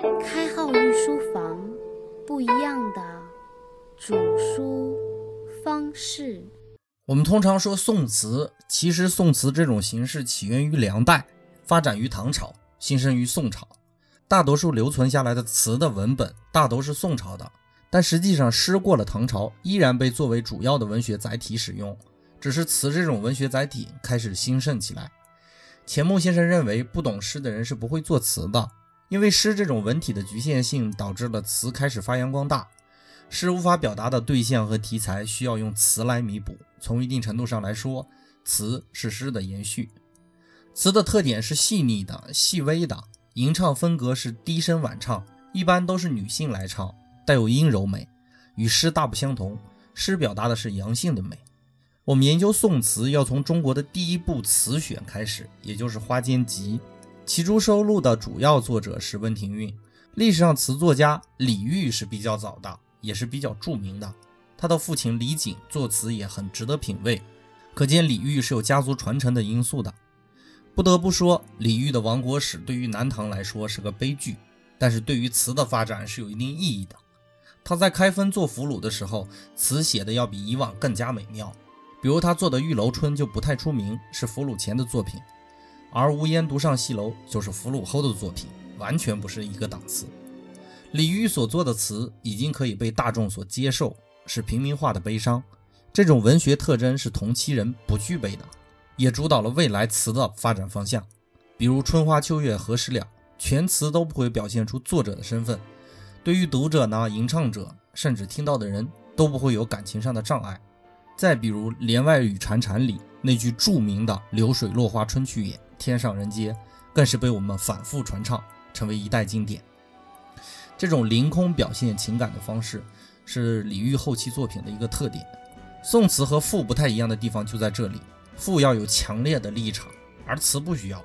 开号御书房，不一样的主书方式。我们通常说宋词，其实宋词这种形式起源于梁代，发展于唐朝，兴盛于宋朝。大多数留存下来的词的文本大都是宋朝的，但实际上诗过了唐朝，依然被作为主要的文学载体使用。只是词这种文学载体开始兴盛起来。钱穆先生认为，不懂诗的人是不会作词的，因为诗这种文体的局限性导致了词开始发扬光大。诗无法表达的对象和题材需要用词来弥补。从一定程度上来说，词是诗的延续。词的特点是细腻的、细微的，吟唱风格是低声婉唱，一般都是女性来唱，带有阴柔美，与诗大不相同。诗表达的是阳性的美。我们研究宋词，要从中国的第一部词选开始，也就是《花间集》，其中收录的主要作者是温庭筠。历史上词作家李煜是比较早的，也是比较著名的。他的父亲李璟作词也很值得品味，可见李煜是有家族传承的因素的。不得不说，李煜的亡国史对于南唐来说是个悲剧，但是对于词的发展是有一定意义的。他在开封做俘虏的时候，词写的要比以往更加美妙。比如他做的《玉楼春》就不太出名，是俘虏前的作品；而《无烟独上西楼》就是俘虏后的作品，完全不是一个档次。李煜所作的词已经可以被大众所接受。是平民化的悲伤，这种文学特征是同期人不具备的，也主导了未来词的发展方向。比如“春花秋月何时了”，全词都不会表现出作者的身份，对于读者呢、吟唱者，甚至听到的人都不会有感情上的障碍。再比如“帘外雨潺潺”里那句著名的“流水落花春去也，天上人间”，更是被我们反复传唱，成为一代经典。这种凌空表现情感的方式。是李煜后期作品的一个特点。宋词和赋不太一样的地方就在这里，赋要有强烈的立场，而词不需要。《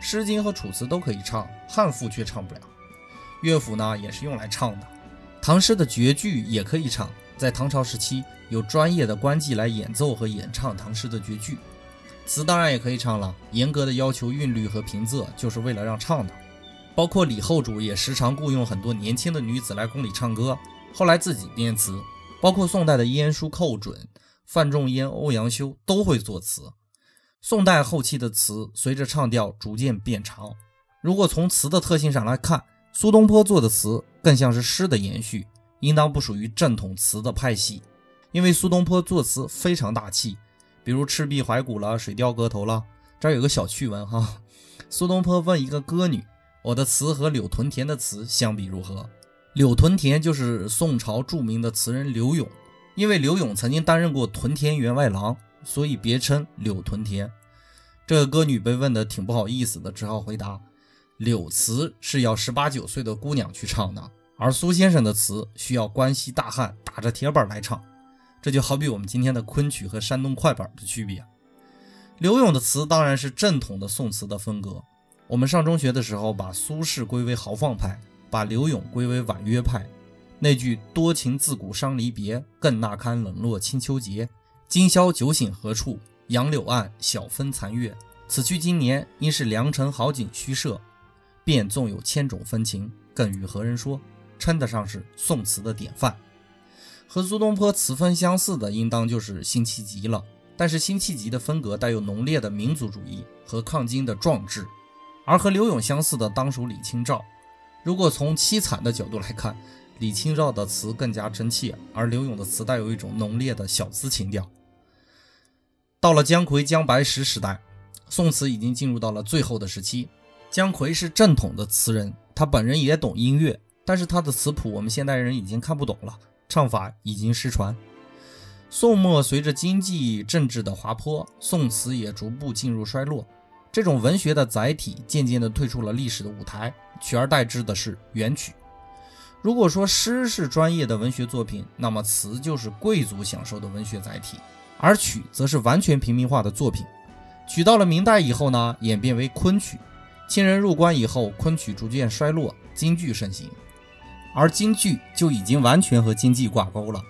诗经》和《楚辞》都可以唱，汉赋却唱不了。乐府呢，也是用来唱的。唐诗的绝句也可以唱，在唐朝时期有专业的官妓来演奏和演唱唐诗的绝句。词当然也可以唱了，严格的要求韵律和平仄，就是为了让唱的。包括李后主也时常雇佣很多年轻的女子来宫里唱歌。后来自己编词，包括宋代的晏殊、寇准、范仲淹、欧阳修都会作词。宋代后期的词随着唱调逐渐变长。如果从词的特性上来看，苏东坡做的词更像是诗的延续，应当不属于正统词的派系。因为苏东坡作词非常大气，比如《赤壁怀古》了，《水调歌头》了。这儿有个小趣闻哈，苏东坡问一个歌女：“我的词和柳屯田的词相比如何？”柳屯田就是宋朝著名的词人柳永，因为柳永曾经担任过屯田员外郎，所以别称柳屯田。这个歌女被问的挺不好意思的，只好回答：柳词是要十八九岁的姑娘去唱的，而苏先生的词需要关西大汉打着铁板来唱。这就好比我们今天的昆曲和山东快板的区别。柳永的词当然是正统的宋词的风格。我们上中学的时候，把苏轼归为豪放派。把柳永归为婉约派，那句“多情自古伤离别，更那堪冷落清秋节。今宵酒醒何处？杨柳岸，晓风残月。此去经年，应是良辰好景虚设。便纵有千种风情，更与何人说？”称得上是宋词的典范。和苏东坡词风相似的，应当就是辛弃疾了。但是辛弃疾的风格带有浓烈的民族主义和抗金的壮志，而和柳永相似的，当属李清照。如果从凄惨的角度来看，李清照的词更加真切，而柳永的词带有一种浓烈的小资情调。到了姜夔、姜白石时代，宋词已经进入到了最后的时期。姜夔是正统的词人，他本人也懂音乐，但是他的词谱我们现代人已经看不懂了，唱法已经失传。宋末随着经济政治的滑坡，宋词也逐步进入衰落。这种文学的载体渐渐地退出了历史的舞台，取而代之的是元曲。如果说诗是专业的文学作品，那么词就是贵族享受的文学载体，而曲则是完全平民化的作品。曲到了明代以后呢，演变为昆曲。清人入关以后，昆曲逐渐衰落，京剧盛行，而京剧就已经完全和经济挂钩了，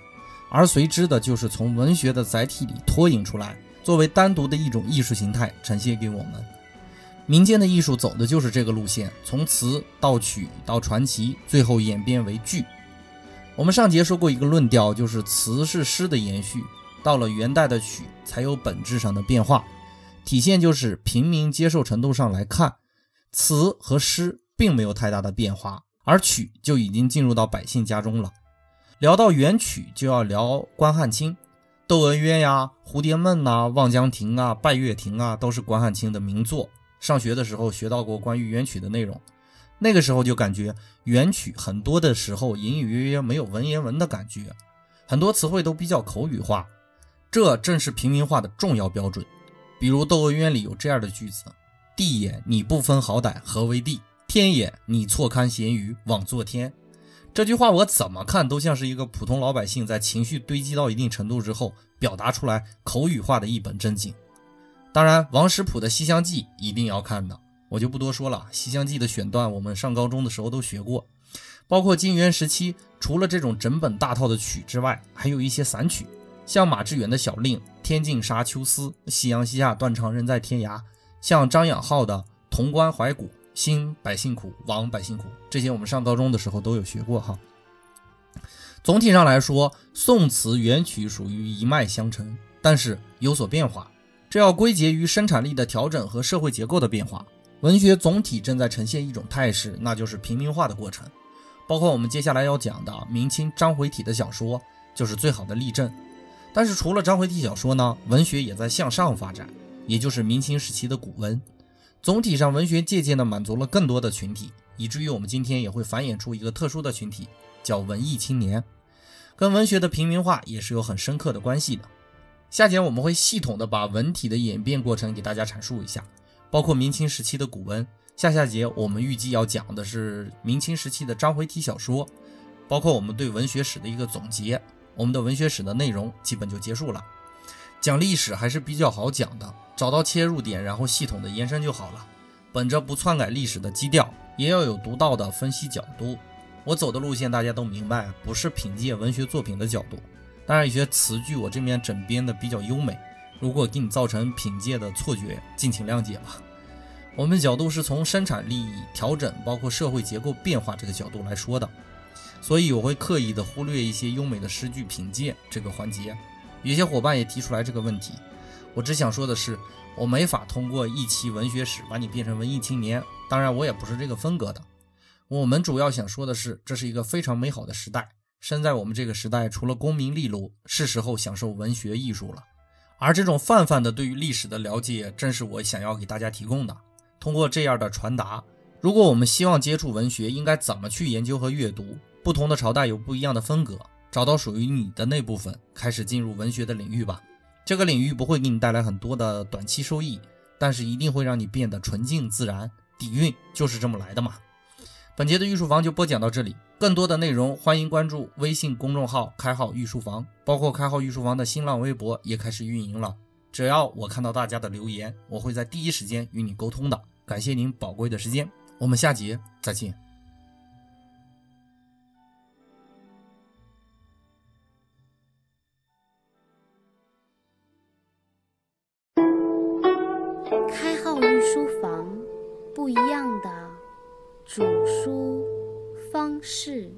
而随之的就是从文学的载体里脱颖出来。作为单独的一种艺术形态呈现给我们，民间的艺术走的就是这个路线，从词到曲到传奇，最后演变为剧。我们上节说过一个论调，就是词是诗的延续，到了元代的曲才有本质上的变化。体现就是平民接受程度上来看，词和诗并没有太大的变化，而曲就已经进入到百姓家中了。聊到元曲，就要聊关汉卿，《窦娥冤》呀，《蝴蝶梦》呐，《望江亭》啊，《拜月亭》啊，都是关汉卿的名作。上学的时候学到过关于元曲的内容，那个时候就感觉元曲很多的时候隐隐约约没有文言文的感觉，很多词汇都比较口语化，这正是平民化的重要标准。比如《窦娥冤》里有这样的句子：“地也，你不分好歹，何为地？天也，你错看咸鱼，枉作天。”这句话我怎么看都像是一个普通老百姓在情绪堆积到一定程度之后表达出来口语化的一本正经。当然，王实甫的《西厢记》一定要看的，我就不多说了。《西厢记》的选段我们上高中的时候都学过，包括金元时期，除了这种整本大套的曲之外，还有一些散曲。像马致远的小令《天净沙·秋思》，夕阳西下，断肠人在天涯；像张养浩的《潼关怀古》，兴百姓苦，亡百姓苦。这些我们上高中的时候都有学过哈。总体上来说，宋词元曲属于一脉相承，但是有所变化，这要归结于生产力的调整和社会结构的变化。文学总体正在呈现一种态势，那就是平民化的过程。包括我们接下来要讲的明清章回体的小说，就是最好的例证。但是除了章回体小说呢，文学也在向上发展，也就是明清时期的古文。总体上，文学借鉴的满足了更多的群体，以至于我们今天也会繁衍出一个特殊的群体，叫文艺青年，跟文学的平民化也是有很深刻的关系的。下节我们会系统的把文体的演变过程给大家阐述一下，包括明清时期的古文。下下节我们预计要讲的是明清时期的章回体小说，包括我们对文学史的一个总结。我们的文学史的内容基本就结束了，讲历史还是比较好讲的，找到切入点，然后系统的延伸就好了。本着不篡改历史的基调，也要有独到的分析角度。我走的路线大家都明白，不是品鉴文学作品的角度。当然，有些词句我这边整编的比较优美，如果给你造成品鉴的错觉，敬请谅解吧。我们角度是从生产力调整，包括社会结构变化这个角度来说的。所以我会刻意的忽略一些优美的诗句品鉴这个环节。有些伙伴也提出来这个问题，我只想说的是，我没法通过一期文学史把你变成文艺青年。当然，我也不是这个风格的。我们主要想说的是，这是一个非常美好的时代。身在我们这个时代，除了功名利禄，是时候享受文学艺术了。而这种泛泛的对于历史的了解，正是我想要给大家提供的。通过这样的传达，如果我们希望接触文学，应该怎么去研究和阅读？不同的朝代有不一样的风格，找到属于你的那部分，开始进入文学的领域吧。这个领域不会给你带来很多的短期收益，但是一定会让你变得纯净自然。底蕴就是这么来的嘛。本节的御书房就播讲到这里，更多的内容欢迎关注微信公众号“开号御书房”，包括开号御书房的新浪微博也开始运营了。只要我看到大家的留言，我会在第一时间与你沟通的。感谢您宝贵的时间，我们下节再见。开号御书房不一样的煮书方式。